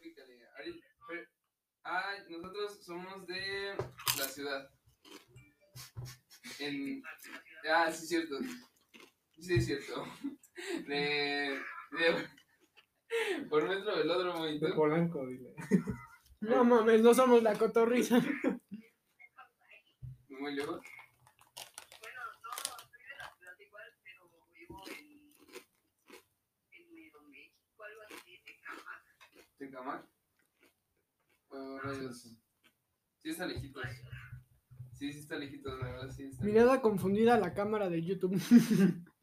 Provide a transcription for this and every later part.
pícale. Ah, nosotros somos de la ciudad. En... Ah, sí, es cierto. Sí, es cierto. De... de... Por metro velódromo y De. Polanco, dile. No mames, no somos la cotorriza. Muy lejos. Bueno, no, soy de la ciudad igual, pero vivo en, en Nuevo México, algo así, de Cama. Oh, rayos. Sí está lejitos. Sí, sí está lejitos, la verdad, sí está Mirada confundida a la cámara de YouTube.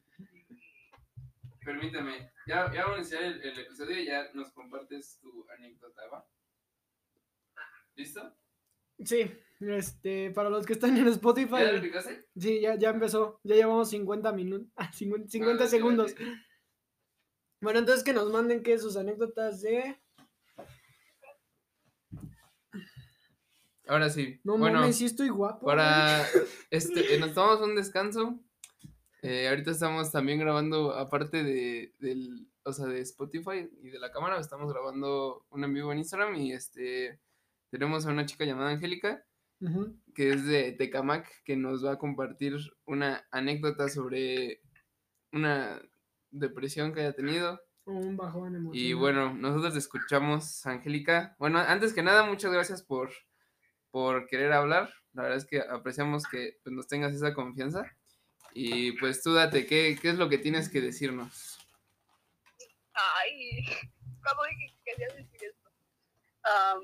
Permíteme, ya, ya vamos a iniciar el, el episodio y ya nos compartes tu anécdota, ¿va? ¿Listo? Sí, este, para los que están en Spotify, ¿Ya lo picaste? sí, ya, ya empezó. Ya llevamos 50 minutos, 50, 50 Ah, segundos. Bueno, entonces que nos manden que sus anécdotas de. Ahora sí. No bueno, mames, sí estoy guapo. para este, eh, nos tomamos un descanso. Eh, ahorita estamos también grabando, aparte de, del, o sea, de Spotify y de la cámara, estamos grabando un en vivo en Instagram y este tenemos a una chica llamada Angélica, que es de Tecamac, que nos va a compartir una anécdota sobre una depresión que haya tenido. Un bajón emocional. Y bueno, nosotros te escuchamos, Angélica. Bueno, antes que nada, muchas gracias por, por querer hablar. La verdad es que apreciamos que pues, nos tengas esa confianza. Y pues tú date, ¿qué, qué es lo que tienes que decirnos? Ay, ¿cuándo dije que quería decir esto? Am,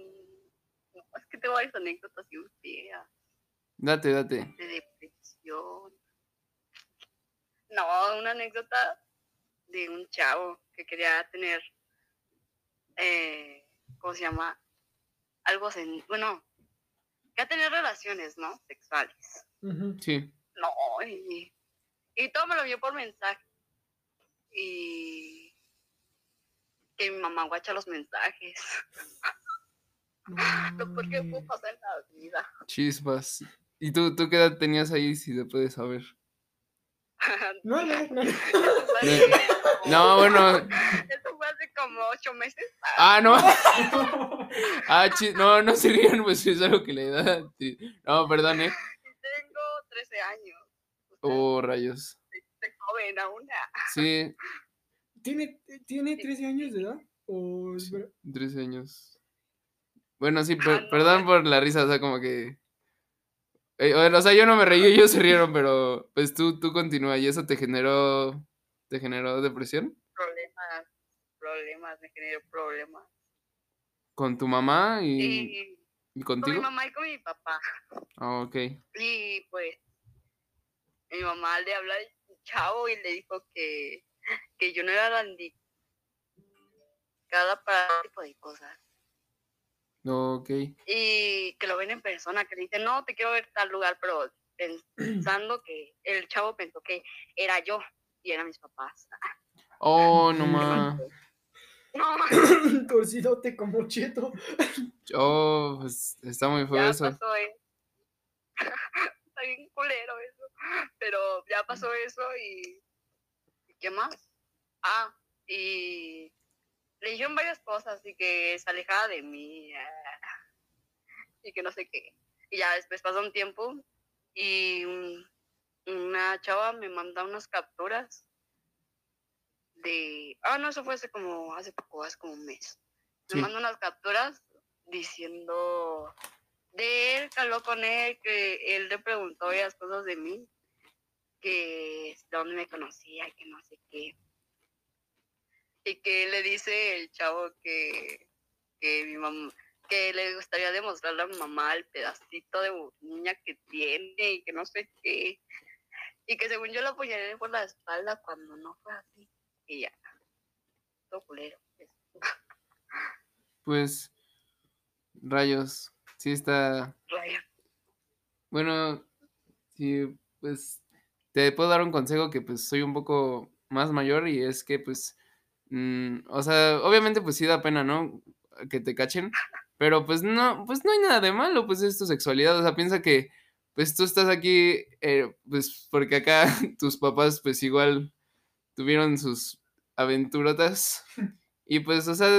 no, es que tengo varias anécdotas bien feas Date, date. de depresión. No, una anécdota de un chavo que quería tener, eh, ¿cómo se llama? Algo, sen- bueno, quería tener relaciones, ¿no? Sexuales. Sí. No, y, y todo me lo vio por mensaje. Y que mi mamá guacha los mensajes. Lo peor que pudo pasar en la vida. Chispas. ¿Y tú, tú qué edad tenías ahí, si te puedes saber? No, no, no. No, bueno. Como ocho meses. Ah, no. Ah, no, no se rían, pues es algo que le da. No, perdón, ¿eh? Tengo 13 años. O sea, Oh, rayos. Soy joven aún. Sí, ¿Tiene, ¿Tiene 13 años de edad? ¿O es ver- 13 años. Bueno, sí, Ah, per- no, perdón por la risa, o sea, como que... Eh, o sea, yo no me reí, ellos se rieron, pero pues tú, tú continúa y eso te generó, te generó depresión problemas, me generó problemas. con tu mamá y, Y y con mi contigo. mamá y con mi papá. Ah, ok. Y pues mi mamá le habla al chavo y le dijo que, que yo no era la indicada para ese tipo de cosas. Ok. Y que lo ven en persona, que le dicen, no, te quiero ver tal lugar, pero pensando que el chavo pensó que era yo y eran mis papás. Oh, no ma. No, torcidote como cheto? Oh, pues está muy feo ya eso. pasó eso. Está bien culero eso. Pero ya pasó eso y... ¿y ¿Qué más? Ah, y le dijeron varias cosas y que se alejaba de mí ah, y que no sé qué. Y ya después pasó un tiempo y un- una chava me manda unas capturas de... Ah, no, eso fue hace como, hace poco, hace como un mes. Me Sí. unas capturas diciendo de él, que habló con él, que él le preguntó varias cosas de mí, que de dónde me conocía, que no sé qué. Y que le dice el chavo que, que mi mamá, que le gustaría demostrarle a mi mamá el pedacito de niña que tiene y que no sé qué. Y que según yo lo apoyaré por la espalda cuando no fue así. Y ya. Todo culero. pues. Pues, rayos. Sí está... Raya. Bueno, sí, pues te puedo dar un consejo que pues soy un poco más mayor y es que pues, mm, o sea, obviamente pues sí da pena, ¿no? Que te cachen, pero pues no, pues no hay nada de malo, pues es tu sexualidad, o sea, piensa que pues tú estás aquí, eh, pues porque acá tus papás pues igual tuvieron sus aventurotas. Y pues, o sea,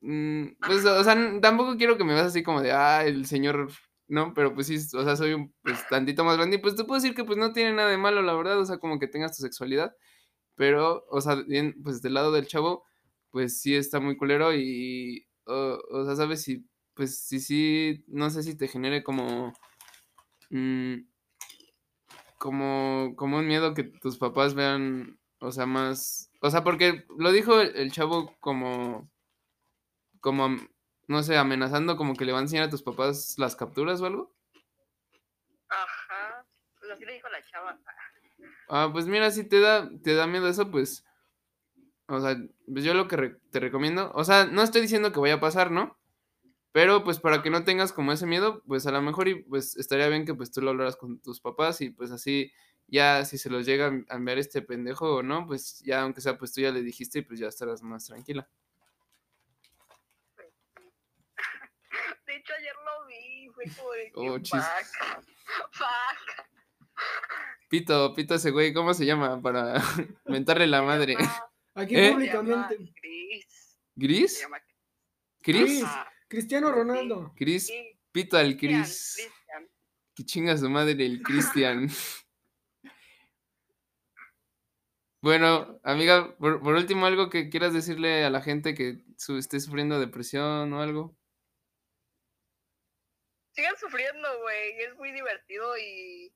mm, pues, o sea, tampoco quiero que me veas así como de, ah, el señor, no, pero pues sí, o sea, soy un, pues, tantito más grande. Y pues te puedo decir que pues no tiene nada de malo, la verdad, o sea, como que tengas tu sexualidad, pero, o sea, bien, pues del lado del chavo, pues sí está muy culero y, o, o sea, sabes, si, pues sí, sí, no sé si te genere como, mm, como, como un miedo que tus papás vean, o sea, más, o sea, porque lo dijo el, el chavo como, como, no sé, amenazando como que le va a enseñar a tus papás las capturas o algo. Ajá. Pues así le dijo la chava. Ah, pues mira, si te da, te da miedo eso, pues, o sea, pues yo lo que re- te recomiendo, o sea, no estoy diciendo que vaya a pasar, ¿no? Pero pues para que no tengas como ese miedo, pues a lo mejor y pues estaría bien que pues tú lo hablaras con tus papás y pues así ya si se los llega a en- a enviar este pendejo o no, pues ya aunque sea pues tú ya le dijiste y pues ya estarás más tranquila. De hecho, ayer lo vi. Fue como de Oh, chis. fuck. Fuck. Pito, pito ese güey, ¿cómo se llama? Para mentarle la madre. Aquí ¿Eh? Públicamente. ¿Gris? ¿Cris? Chris. Ah, Cristiano Ronaldo. Cris, sí, pito al Cristian, Cris. Cristian. Que chinga su madre el Cristian. Bueno, amiga, por, por último, algo que quieras decirle a la gente que su- esté sufriendo depresión o algo. Sigan sufriendo, güey. Es muy divertido y,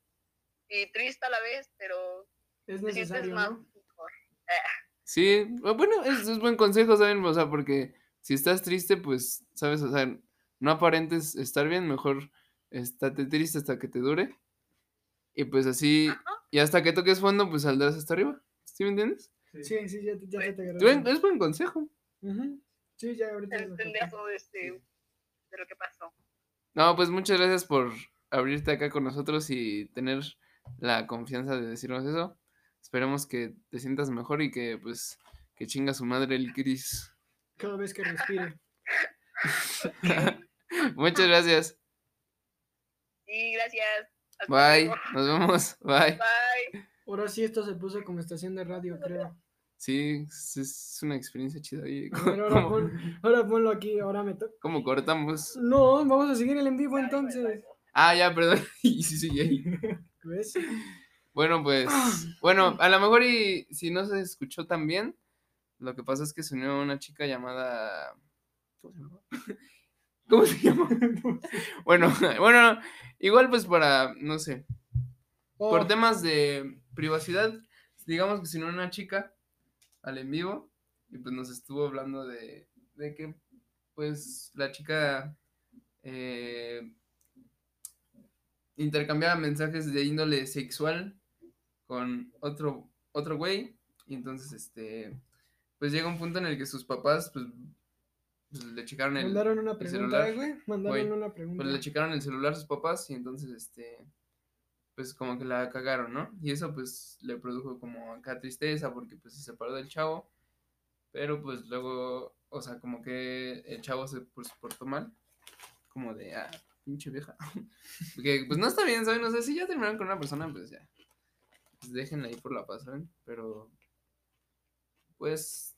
y triste a la vez, pero Es te sientes necesario, más ¿no? mejor. Sí, o bueno, es, es buen consejo, ¿saben? O sea, porque si estás triste, pues, ¿sabes? O sea, no aparentes estar bien, mejor estate triste hasta que te dure. Y pues así, y hasta que toques fondo, pues saldrás hasta arriba. ¿Sí me entiendes? Sí, sí, ya, ya se te agarró. es buen consejo. Sí, ya ahorita. todo este, de lo que pasó. No, pues muchas gracias por abrirte acá con nosotros y tener la confianza de decirnos eso. Esperemos que te sientas mejor y que pues que chinga su madre el Chris. Cada vez que respire. muchas gracias. Sí, gracias. Hasta Bye. luego. Nos vemos. Bye. Bye. Ahora sí esto se puso como estación de radio, creo. Sí, es, una experiencia chida. Ahora, ¿Cómo, pon- ahora ponlo aquí, ahora me toca. cómo cortamos? No, vamos a seguir el en vivo entonces. Ah, ya, perdón. Y sí, sigue ahí. ¿Ves? Bueno, pues, bueno, a lo mejor y si no se escuchó tan bien, lo que pasa es que se unió una chica llamada... ¿Cómo se llama? ¿Cómo se llama? Bueno, bueno, igual pues para, no sé, Oh, por temas de privacidad, digamos que se unió una chica al en vivo y pues nos estuvo hablando de, de que pues la chica eh, intercambiaba mensajes de índole sexual con otro otro güey y entonces este pues llega un punto en el que sus papás pues, pues, le checaron el mandaron una pregunta, celular, ¿eh, güey. Mandaron güey, una pregunta. pues le checaron el celular sus papás y entonces este pues como que la cagaron, ¿no? Y eso pues le produjo como acá tristeza porque pues se separó del chavo, pero pues luego, o sea, como que el chavo se pues, portó mal, como de, ah, pinche vieja. Porque pues no está bien, ¿saben? O sea, si ya terminaron con una persona, pues ya, pues déjenla ahí por la paz, ¿saben? Pero, pues,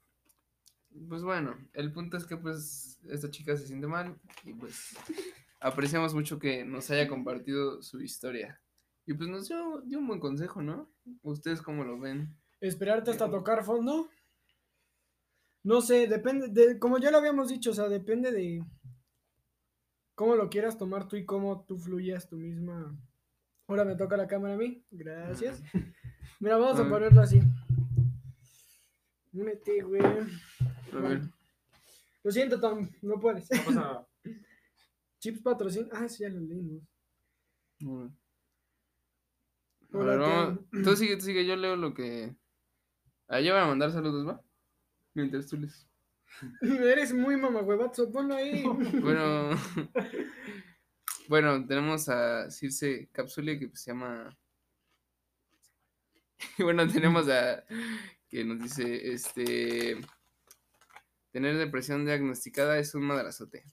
pues bueno, el punto es que pues esta chica se siente mal y pues apreciamos mucho que nos haya compartido su historia. Y pues nos dio, dio un buen consejo, ¿no? ¿Ustedes cómo lo ven? Esperarte hasta tocar fondo. No sé, depende, de, como ya lo habíamos dicho, o sea, depende de cómo lo quieras tomar tú y cómo tú fluyas tu misma. Ahora me toca la cámara a mí. Gracias. Mira, vamos A a ver. ponerlo así. Únete, güey. A ver. Lo siento, Tom, no puedes. No pasa nada. Chips patrocina. Ah, sí, ya lo leímos. A Hola, ver, vamos- Tom. Tú sigue, tú sigue, yo leo lo que... Ah, ya van a mandar saludos, ¿va? Mientras tú les... Eres muy mamagüevazo, ponlo ahí. Bueno... bueno, tenemos a Circe Cápsule que se llama... Y bueno, tenemos a... que nos dice, este... Tener depresión diagnosticada es un madrazote.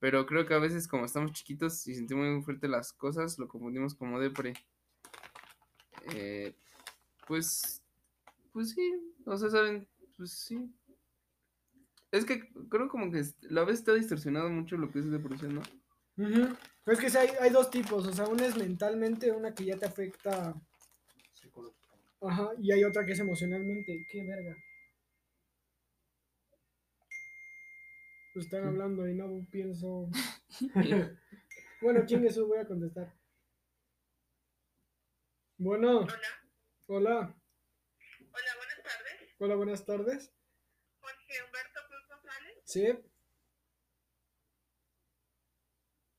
Pero creo que a veces como estamos chiquitos y sentimos muy fuerte las cosas, lo confundimos como depre. Eh, pues, pues sí, o sea, saben, pues sí. Es que creo como que la vez está distorsionado mucho lo que es depresión, ¿no? Pero es que sí hay, hay dos tipos, o sea, una es mentalmente, una que ya te afecta, ajá, y hay otra que es emocionalmente. Qué verga. Están ¿Qué? hablando y no pienso. bueno, chingue eso, voy a contestar. Bueno, Hola. hola, Hola, buenas tardes. hola, buenas tardes. Jorge Humberto Cruz González. Sí,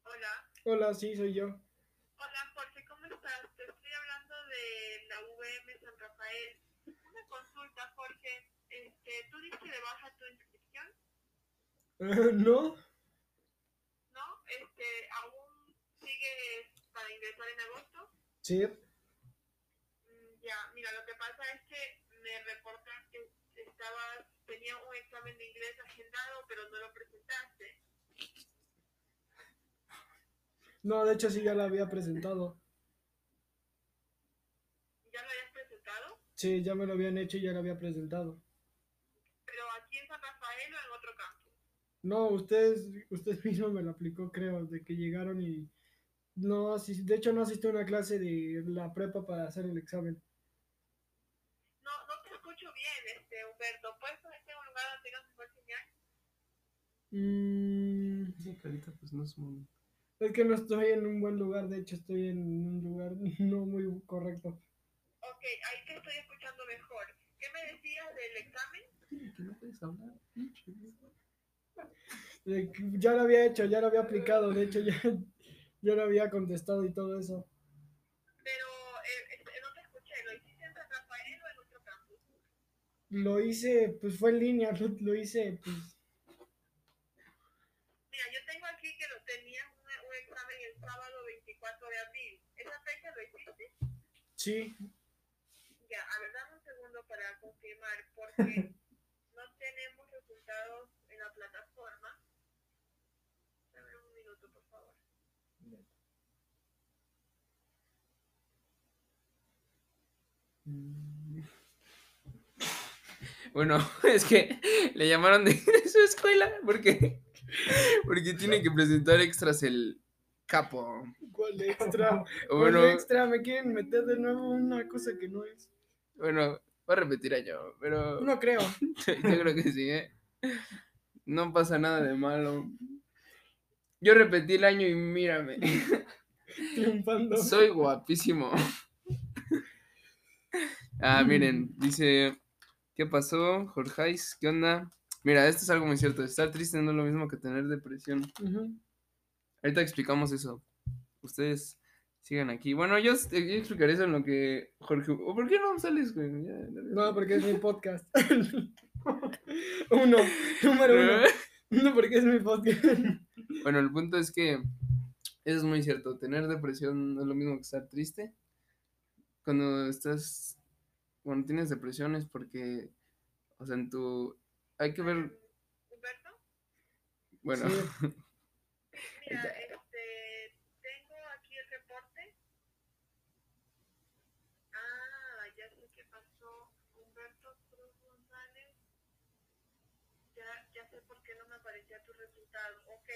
Hola. hola, sí, soy yo. Hola, Jorge, ¿cómo estás? Te estoy hablando de la VM San Rafael. Una consulta, Jorge. Este, ¿Tú diste de baja tu inscripción? ¿No? ¿No? Este, ¿Aún sigues para ingresar en agosto? Sí, Mm, Ya, mira, lo que pasa es que me reportan que estabas, tenía un examen de inglés agendado, pero no lo presentaste. no, de hecho sí ya la había presentado. ¿Ya lo habías presentado? Sí, ya me lo habían hecho y ya lo había presentado. ¿Pero aquí en San Rafael o en otro campus? No, ustedes, usted mismo me lo aplicó, creo, de que llegaron y no, así- de hecho no asistí a una clase de la prepa para hacer el examen. No, no te escucho bien, este, Humberto. ¿Puedes ponerte en un lugar donde tengas mejor señal? Mm, Sí, Carita, pues no es muy... es que no estoy en un buen lugar, de hecho estoy en un lugar no muy correcto. Ok, ahí te estoy escuchando mejor. ¿Qué me decías del examen? Que no puedes hablar. Ya lo había hecho, ya lo había aplicado, de hecho ya, ya lo había contestado y todo eso. Pero eh, este, no te escuché. ¿Lo hiciste en San Rafael o en otro campus? Lo hice, pues fue en línea, lo, lo hice, pues Mira, yo tengo aquí que lo tenías un, un examen el sábado 24 de abril. ¿Esa fecha lo hiciste? sí. Ya, a ver, dame un segundo para confirmar, porque no tenemos resultados en la plataforma. Dame un minuto, por favor. Mm. Bueno, es que le llamaron de su escuela porque, porque tiene que presentar extras el capo. ¿Cuál extra? Bueno, ¿Cuál extra? Me quieren meter de nuevo una cosa que no es. bueno, voy a repetir año, pero No creo. yo creo que sí, ¿eh? No pasa nada de malo. Yo repetí el año y mírame, Triunfando. soy guapísimo. Ah, miren, dice, ¿qué pasó, Jorgeis? ¿Qué onda? Mira, esto es algo muy cierto. Estar triste no es lo mismo que tener depresión. Ahorita explicamos eso. Ustedes sigan aquí. Bueno, yo, yo explicaré eso en lo que Jorge. ¿O por qué no sales, güey? Ya, No, porque es mi podcast. uno, número uno. No, porque es mi podcast. Bueno, el punto es que eso es muy cierto. Tener depresión no es lo mismo que estar triste. Cuando estás. Cuando tienes depresión es porque. O sea, en tu. Hay que ver. Humberto, Bueno, Sí. mira, este, tengo aquí el reporte. Ah, ya sé qué pasó. Humberto Cruz González. Ya, ya sé por qué no me aparecía tu resultado. Ok,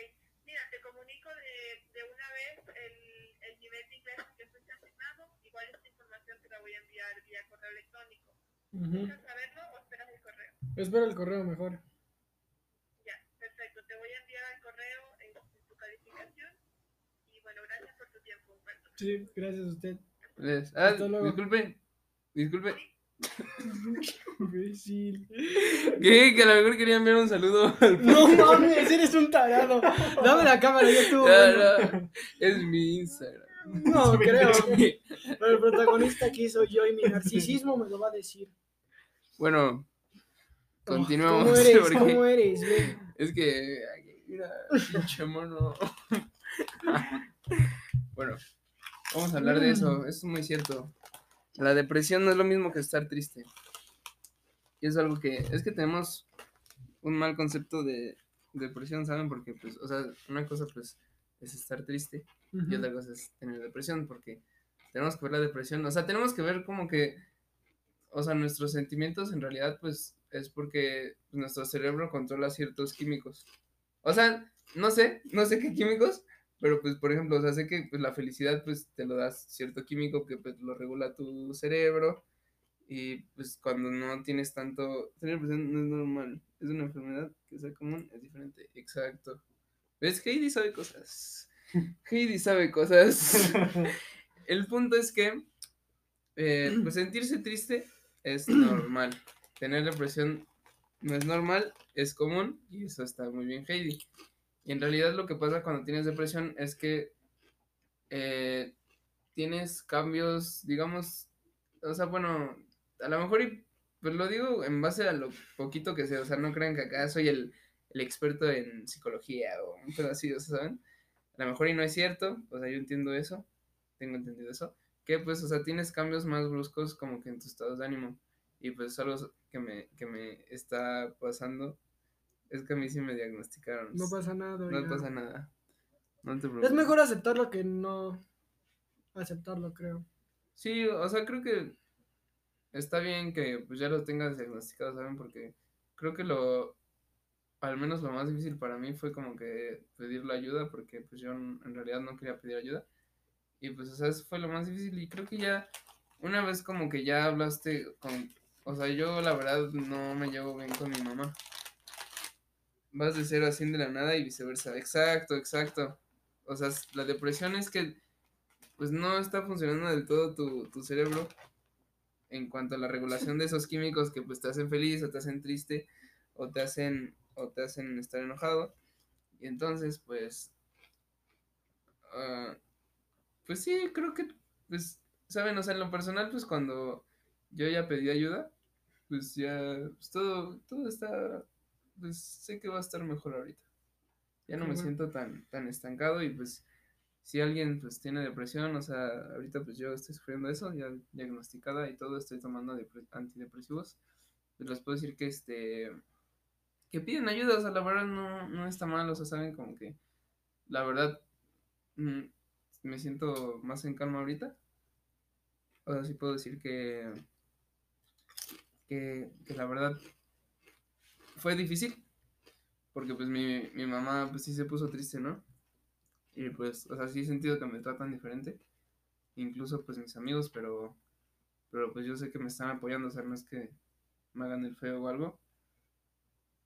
mira, te comunico de, de una vez el, el nivel de inglés que fuiste asignado. Igual esta información te la voy a enviar vía correo electrónico. Ujú. ¿Quieres saberlo o esperas el correo? Espera el correo mejor. Ya, perfecto. Te voy a enviar al correo eh, tu calificación. Y bueno, gracias por tu tiempo, Humberto. Sí, gracias a usted. les- ah, Hasta luego. disculpe. Disculpe. Imbécil. ¿Qué? Que a lo mejor quería enviar un saludo al No mames, eres un tarado. Dame la cámara, ya estuvo. Ya, bueno. no, es mi Instagram. No, creo. Pero el protagonista aquí soy yo y mi narcisismo me lo va a decir. Bueno, Oh, continuamos. ¿Cómo eres? porque ¿Cómo eres? güey? Es que, mira, pinche mono. bueno, vamos a hablar de eso. Eso es muy cierto. La depresión no es lo mismo que estar triste. Y es algo que, es que tenemos un mal concepto de depresión, ¿saben? Porque, pues, o sea, una cosa, pues, es estar triste. Y otra cosa es tener depresión, porque tenemos que ver la depresión, o sea, tenemos que ver como que, o sea, nuestros sentimientos en realidad, pues, es porque nuestro cerebro controla ciertos químicos. O sea, no sé, no sé qué químicos, pero pues, por ejemplo, o sea, sé que pues, la felicidad, pues, te lo das cierto químico que pues lo regula tu cerebro. Y pues cuando no tienes tanto, tener no es normal, es una enfermedad que sea común, es diferente, exacto. ¿Ves? Heidi sabe cosas. Heidi sabe cosas. El punto es que, eh, pues sentirse triste es normal. Tener depresión no es normal, es común y eso está muy bien, Heidi. Y en realidad lo que pasa cuando tienes depresión es que eh, tienes cambios, digamos, o sea, bueno, a lo mejor, y, pues lo digo en base a lo poquito que sé, o sea, no crean que acá soy el, el experto en psicología o un pedo así, o sea, ¿saben? A lo mejor y no es cierto, o sea, yo entiendo eso, tengo entendido eso, que pues, o sea, tienes cambios más bruscos como que en tus estados de ánimo. Y pues algo que me, que me está pasando es que a mí sí me diagnosticaron. No pasa nada. No ya. pasa nada. No te preocupes. Es mejor aceptarlo que no aceptarlo, creo. Sí, o sea, creo que está bien que pues ya lo tengas diagnosticado, ¿saben? Porque creo que lo, al menos lo más difícil para mí fue como que pedir la ayuda, porque pues yo en realidad no quería pedir ayuda. Y pues, o sea, eso fue lo más difícil y creo que ya, una vez como que ya hablaste con, o sea, yo la verdad no me llevo bien con mi mamá. Vas de cero a 100 de la nada y viceversa. Exacto, exacto. O sea, la depresión es que pues no está funcionando del todo tu, tu cerebro en cuanto a la regulación de esos químicos que pues te hacen feliz o te hacen triste o te hacen o te hacen estar enojado. Y entonces, pues ah, pues sí, creo que pues saben, o sea, en lo personal pues cuando yo ya pedí ayuda, pues ya pues, todo todo está pues sé que va a estar mejor ahorita. Ya no me siento tan tan estancado y pues si alguien pues tiene depresión, o sea, ahorita pues yo estoy sufriendo eso, ya diagnosticada y todo, estoy tomando depre- antidepresivos, pues les puedo decir que este, que piden ayuda, o sea, la verdad no, no está mal, o sea, saben como que, la verdad, mm, me siento más en calma ahorita, o sea, sí puedo decir que, que, que la verdad fue difícil, porque pues mi, mi mamá pues sí se puso triste, ¿no? Y pues, o sea, sí he sentido que me tratan diferente. Incluso pues mis amigos, pero, pero pues yo sé que me están apoyando, o sea, no es que me hagan el feo o algo.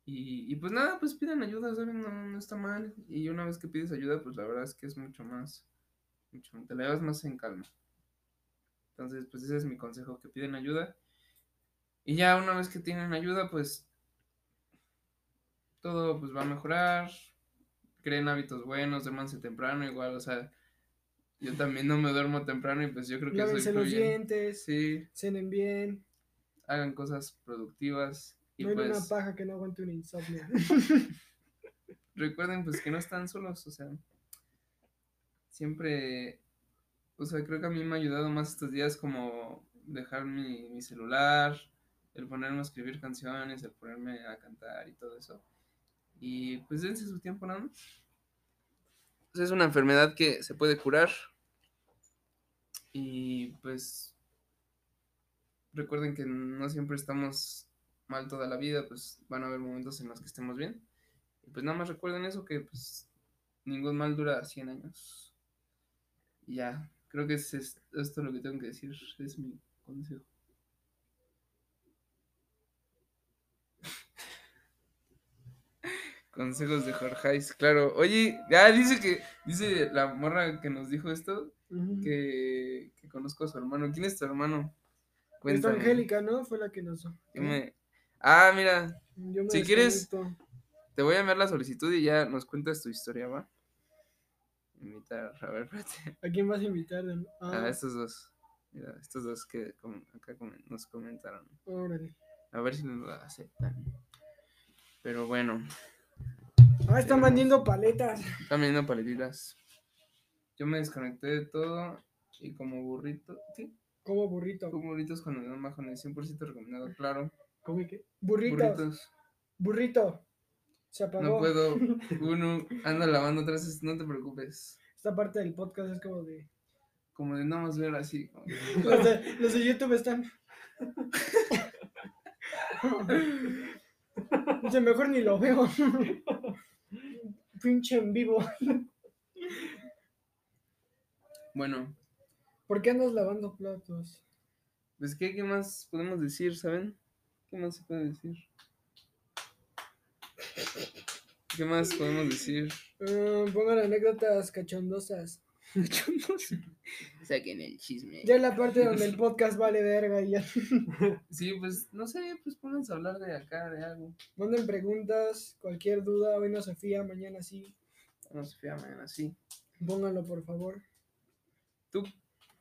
Y, y pues nada, pues piden ayuda, ¿saben? No, no está mal. Y una vez que pides ayuda, pues la verdad es que es mucho más, mucho, te la llevas más en calma. Entonces, pues ese es mi consejo, que piden ayuda. Y ya una vez que tienen ayuda, pues todo pues va a mejorar, creen hábitos buenos, duérmanse temprano, igual, o sea, yo también no me duermo temprano y pues yo creo que eso Lávense los dientes, Sí, cenen bien. hagan cosas productivas y no hay una pues paja que no aguante un insomnio. recuerden pues que no están solos, o sea, siempre, o sea, creo que a mí me ha ayudado más estos días como dejar mi, mi celular, el ponerme a escribir canciones, el ponerme a cantar y todo eso. Y pues dense su tiempo nada más. Pues, es una enfermedad que se puede curar. Y pues recuerden que no siempre estamos mal toda la vida, pues van a haber momentos en los que estemos bien. Y pues nada más recuerden eso, que pues ningún mal dura 100 años. Y ya, creo que es, es esto lo que tengo que decir, es mi consejo. Consejos de Jorgeis, claro. Oye, ya dice que, dice la morra que nos dijo esto, que, que conozco a su hermano. ¿Quién es tu hermano? Cuéntame. Angélica, ¿no? Fue la que nos. Me- Ah, mira, Yo me Si quieres- te voy a enviar la solicitud y ya nos cuentas tu historia, ¿va? Invitar, a ver, espérate. ¿A quién vas a invitar? de- A Ah, estos dos. Mira, estos dos que acá nos comentaron. órale. A ver si nos la aceptan. Pero bueno, Ah, están vendiendo paletas. están viendo paletitas. Yo me desconecté de todo y como burrito, ¿sí? Como burrito. Como burritos con el majones, 100% recomendado, claro. ¿Cómo que? Burritos. Burritos. Burrito. Se apagó. No puedo, uno anda lavando atrás, es- no te preocupes. Esta parte del podcast es como de. Como de nada más ver así. como- Los de, los de YouTube están. Mejor ni lo veo. Pinche en vivo. Bueno, ¿Por qué andas lavando platos? pues ¿qué, qué más podemos decir, saben? ¿Qué más se puede decir? ¿Qué más podemos decir? Ah, pongan anécdotas cachondosas. Saquen el chisme. Ya la parte donde el podcast vale verga y ya. Sí, pues no sé, pues pónganse a hablar de acá, de algo. Manden preguntas, cualquier duda. Hoy no se fía, mañana sí. No se fía mañana, sí. Pónganlo, por favor. ¿Tú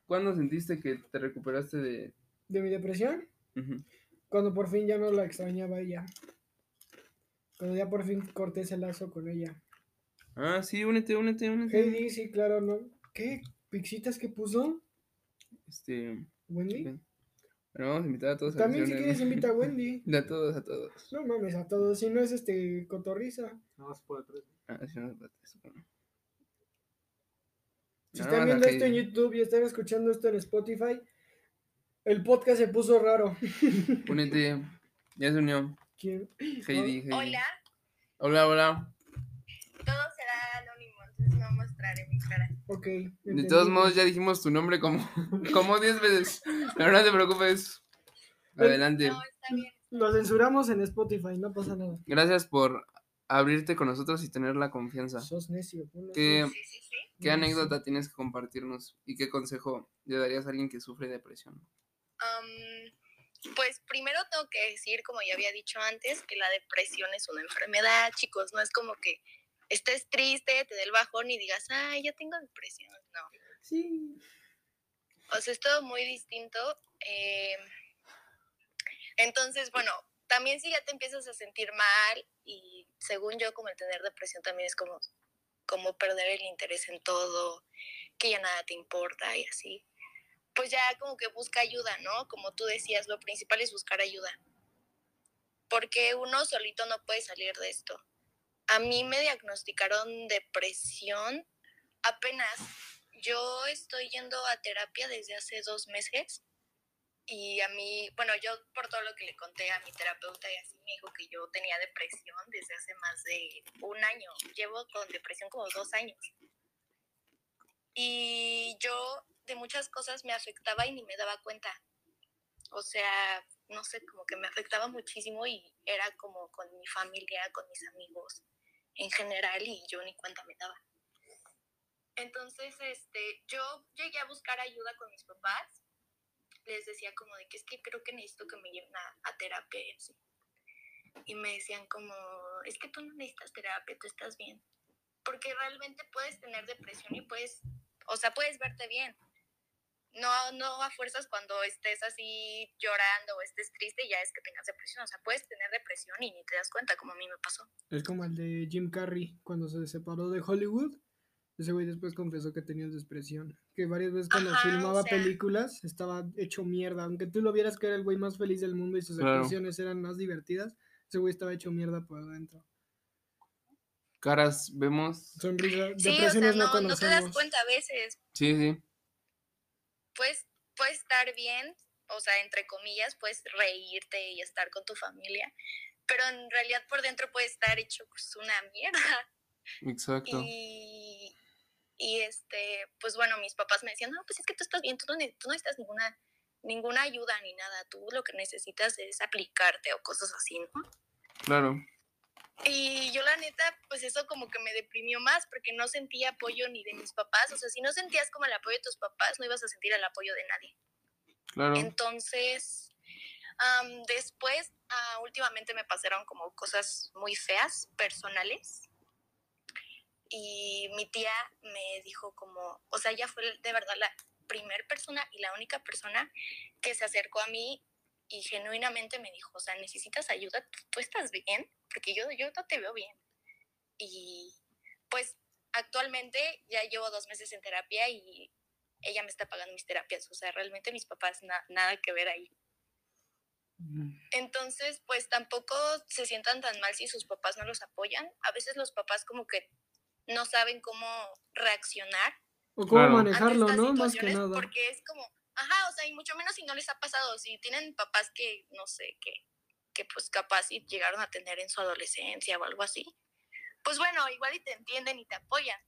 cuándo sentiste que te recuperaste de... ¿De mi depresión? Ujú. Cuando por fin ya no la extrañaba ella. Cuando ya por fin corté ese lazo con ella. Ah, sí, únete, únete, únete. Heidi, sí, claro, ¿no? ¿Qué? ¿Pixitas que puso? Este... ¿Wendy? Bueno, vamos a invitar a todos a También si quieres invita a Wendy. A todos, a todos. No mames, a todos. Si no es este cotorriza. No, se puede tres. Ah, sí, no, espérate, eso, bueno. Si están viendo esto en. YouTube y están escuchando esto en Spotify, el podcast se puso raro. Únete. Ya se unió. ¿Quién? Heidi, Heidi. Hola, Hola, hola. todo será anónimo, entonces no mostraré mi cara. Ok. De todos modos, ya dijimos tu nombre como como 10 veces. Pero no te preocupes. Adelante. No, está bien. Lo censuramos en Spotify, no pasa nada. Gracias por abrirte con nosotros y tener la confianza. Sos necio. ¿Qué, así. Sí, sí, sí. qué anécdota tienes que compartirnos y qué consejo le darías a alguien que sufre depresión? Am, pues primero tengo que decir, como ya había dicho antes, que la depresión es una enfermedad, chicos, no es como que estés triste, te dé el bajón y digas, ay, ya tengo depresión. No, Sí. o sea, es todo muy distinto. eh, entonces, bueno, también si ya te empiezas a sentir mal y según yo, como el tener depresión también es como, como perder el interés en todo, que ya nada te importa y así, pues ya como que busca ayuda, ¿no? Como tú decías, lo principal es buscar ayuda. Porque uno solito no puede salir de esto. A mí me diagnosticaron depresión apenas yo estoy yendo a terapia desde hace dos meses y a mí, bueno, yo por todo lo que le conté a mi terapeuta y así me dijo que yo tenía depresión desde hace más de un año. Llevo con depresión como dos años. Y yo de muchas cosas me afectaba y ni me daba cuenta. O sea, no sé, como que me afectaba muchísimo y era como con mi familia, con mis amigos en general y yo ni cuenta me daba. Entonces, este, yo llegué a buscar ayuda con mis papás. Les decía como de que es que creo que necesito que me lleven a, terapia y. Y me decían como, es que tú no necesitas terapia, tú estás bien. Porque realmente puedes tener depresión y puedes, o sea, puedes verte bien. No, no a fuerzas cuando estés así llorando o estés triste ya es que tengas depresión. O sea, puedes tener depresión y ni te das cuenta, como a mí me pasó. Es como el de Jim Carrey cuando se separó de Hollywood. Ese güey después confesó que tenía depresión. Que varias veces cuando Ajá, o filmaba sea- películas estaba hecho mierda. Aunque tú lo vieras que era el güey más feliz del mundo y sus Claro. actuaciones eran más divertidas, ese güey estaba hecho mierda por adentro. Caras, vemos. Sonrisa, Sí, o depresiones sea, no, no, no te das cuenta a veces. Sí, sí. Puedes, puedes estar bien, o sea, entre comillas, puedes reírte y estar con tu familia, pero en realidad por dentro puede estar hecho pues, una mierda. Exacto. Y, y este, pues bueno, mis papás me decían, no, pues es que tú estás bien, tú no, tú no necesitas ninguna, ninguna ayuda ni nada, tú lo que necesitas es aplicarte o cosas así, ¿no? Claro. Y yo la neta, pues eso como que me deprimió más porque no sentía apoyo ni de mis papás, o sea, si no sentías como el apoyo de tus papás, no ibas a sentir el apoyo de nadie. Claro. Entonces, am, después, ah, últimamente me pasaron como cosas muy feas, personales. Y mi tía me dijo como, o sea, ella fue de verdad la primer persona y la única persona que se acercó a mí y genuinamente me dijo, o sea, necesitas ayuda, ¿tú, tú estás bien? Porque yo, yo no te veo bien. Y pues actualmente ya llevo dos meses en terapia y ella me está pagando mis terapias, o sea, realmente mis papás na- nada que ver ahí. Entonces, pues tampoco se sientan tan mal si sus papás no los apoyan. A veces los papás como que no saben cómo reaccionar O cómo Claro. manejarlo, ¿no? Más que nada. porque es como, ajá, o sea, y mucho menos si no les ha pasado, si tienen papás que, no sé, que que pues capaz si llegaron a tener en su adolescencia o algo así, pues bueno, igual y te entienden y te apoyan.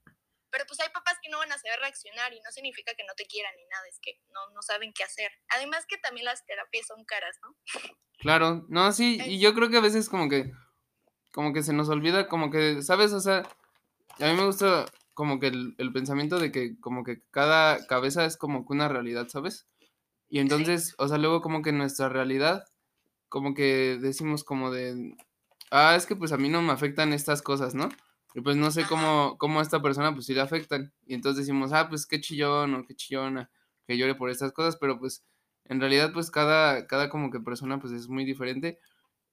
Pero pues hay papás que no van a saber reaccionar y no significa que no te quieran ni nada, es que no, no saben qué hacer. Además que también las terapias son caras, ¿no? Claro, no, sí, y yo creo que a veces como que, como que se nos olvida, como que, ¿sabes? O sea, a mí me gusta como que el, el pensamiento de que como que cada cabeza es como que una realidad, ¿sabes? Y entonces, o sea, luego como que nuestra realidad, como que decimos como de, ah, es que pues a mí no me afectan estas cosas, ¿no? Y pues no sé cómo, cómo a esta persona pues sí le afectan. Y entonces decimos, ah, pues qué chillón o qué chillona que llore por estas cosas, pero pues en realidad pues cada, cada como que persona pues es muy diferente.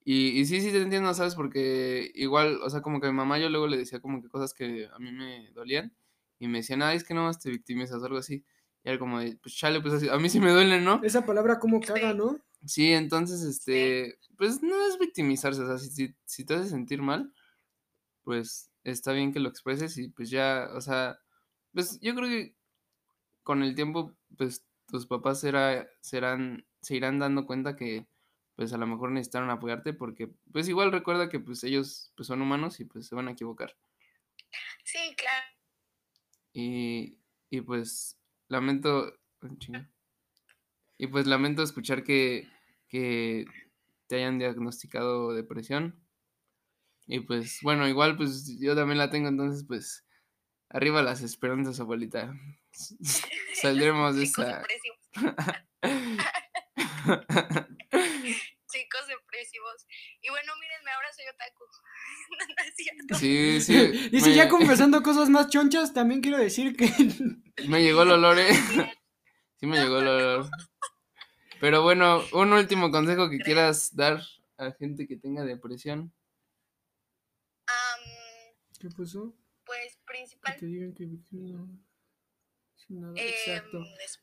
Y, y sí, sí te entiendo, ¿sabes? Porque igual, o sea, como que a mi mamá yo luego le decía como que cosas que a mí me dolían y me decían, ah, es que no más te victimizas o algo así. Y era como de, pues chale, pues así, a mí sí me duelen, ¿no? Esa palabra como caga, ¿no? Sí, entonces, este, pues no es victimizarse, o sea, si, si, si te hace sentir mal, pues está bien que lo expreses y pues ya, o sea, pues yo creo que con el tiempo, pues tus papás será, serán, se irán dando cuenta que pues a lo mejor necesitaron apoyarte porque pues igual recuerda que pues ellos pues son humanos y pues se van a equivocar. Sí, claro. Y, y pues lamento, ah, chinga. y pues lamento escuchar que, que te hayan diagnosticado depresión. Y pues bueno, igual pues yo también la tengo, entonces pues arriba las esperanzas, abuelita. Saldremos de Chicos esta... depresivos. Chicos depresivos. Y bueno, mírenme, ahora soy otaku. no es cierto. Sí, sí. Dice, me- ya confesando cosas más chonchas, también quiero decir que... Me llegó el olor, ¿eh? Sí me llegó el olor. Pero bueno, un último consejo que quieras dar a gente que tenga depresión. ¿Qué pasó? pues Que principal. te digan que... no, Exacto. Es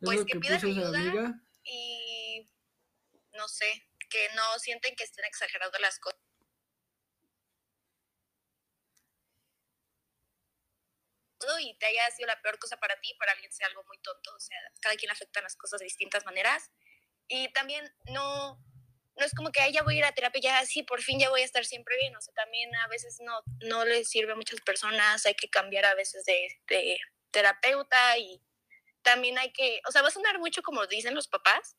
pues lo que que pidan puso esa ayuda amiga. y no sé, que no sienten que estén exagerando las cosas. Y te haya sido la peor cosa para ti, para alguien sea algo muy tonto. O sea, cada quien afecta las cosas de distintas maneras. Y también no, no es como que "Ay, ya voy a ir a terapia, ya sí, por fin ya voy a estar siempre bien. O sea, también a veces no, no les sirve a muchas personas, hay que cambiar a veces de, de terapeuta y también hay que, o sea, va a sonar mucho como dicen los papás,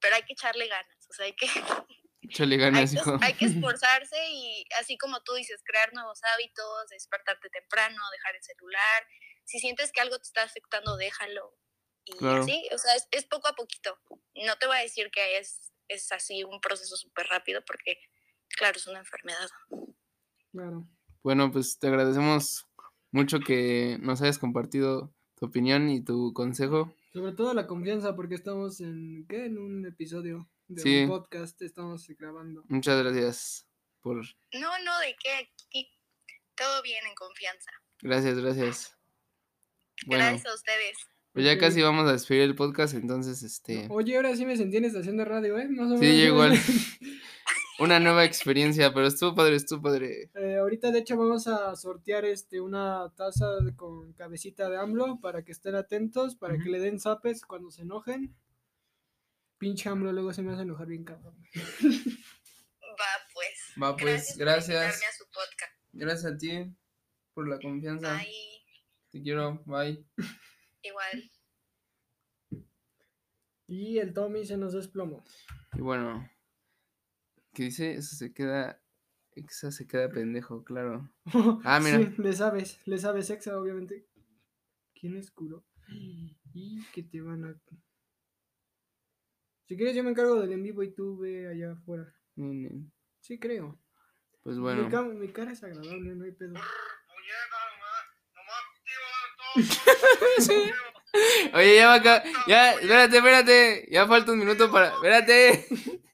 pero hay que echarle ganas, o sea, hay que, Hay ganas, que, hijo. hay que esforzarse y así como tú dices, crear nuevos hábitos, despertarte temprano, dejar el celular. Si sientes que algo te está afectando, déjalo. Y Claro. así, o sea, es, es poco a poquito. No te voy a decir que es, es así un proceso súper rápido porque, claro, es una enfermedad. Claro. Bueno, pues te agradecemos mucho que nos hayas compartido tu opinión y tu consejo. Sobre todo la confianza, porque estamos en, ¿qué? En un episodio de Sí. un podcast, estamos grabando. Muchas gracias por... No, no, de qué aquí todo bien en confianza. Gracias, gracias. Bueno, Gracias a ustedes. pues ya casi vamos a despedir el podcast, entonces, este... Oye, ahora sí me sentí en estación de radio, ¿eh? Más o Sí, menos, yo igual. Una nueva experiencia, pero estuvo padre, estuvo padre. Eh, ahorita de hecho vamos a sortear este una taza de- con cabecita de AMLO para que estén atentos, para que le den zapes cuando se enojen. Pinche AMLO luego se me hace enojar bien cabrón. Va pues. Va, pues, gracias. invitarme a su podcast. Gracias a ti por la confianza. Bye. Te quiero, bye. Igual. Y el Tommy se nos desplomó. Y bueno, ¿qué dice? Eso se queda... Eso se queda pendejo, claro. Ah, mira. Sí, le sabes, le sabes exa, obviamente. ¿Quién es culo? Y que te van a. Si quieres, yo me encargo del en vivo y tú ve allá afuera. Mm, Sí, creo. Pues Mi, bueno. ca- mi cara es agradable, no hay pedo. Oye, ya va acá. Ya, espérate, espérate. Ya falta un minuto para. Espérate.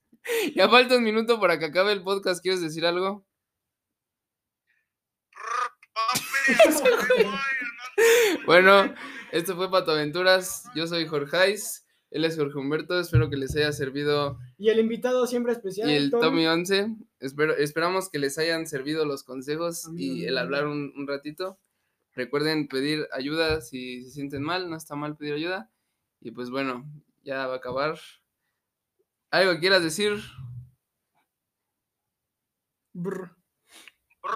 Ya falta un minuto para que acabe el podcast. ¿Quieres decir algo? Bueno, esto fue Pato Aventuras. Yo soy Jorgeis. Él es Jorge Humberto. Espero que les haya servido. Y el invitado siempre especial. Y el Tommy 11. Espero, esperamos que les hayan servido los consejos y el hablar un, un ratito. Recuerden pedir ayuda si se sienten mal. No está mal pedir ayuda. Y pues bueno, ya va a acabar. ¿Algo que quieras decir? Brr.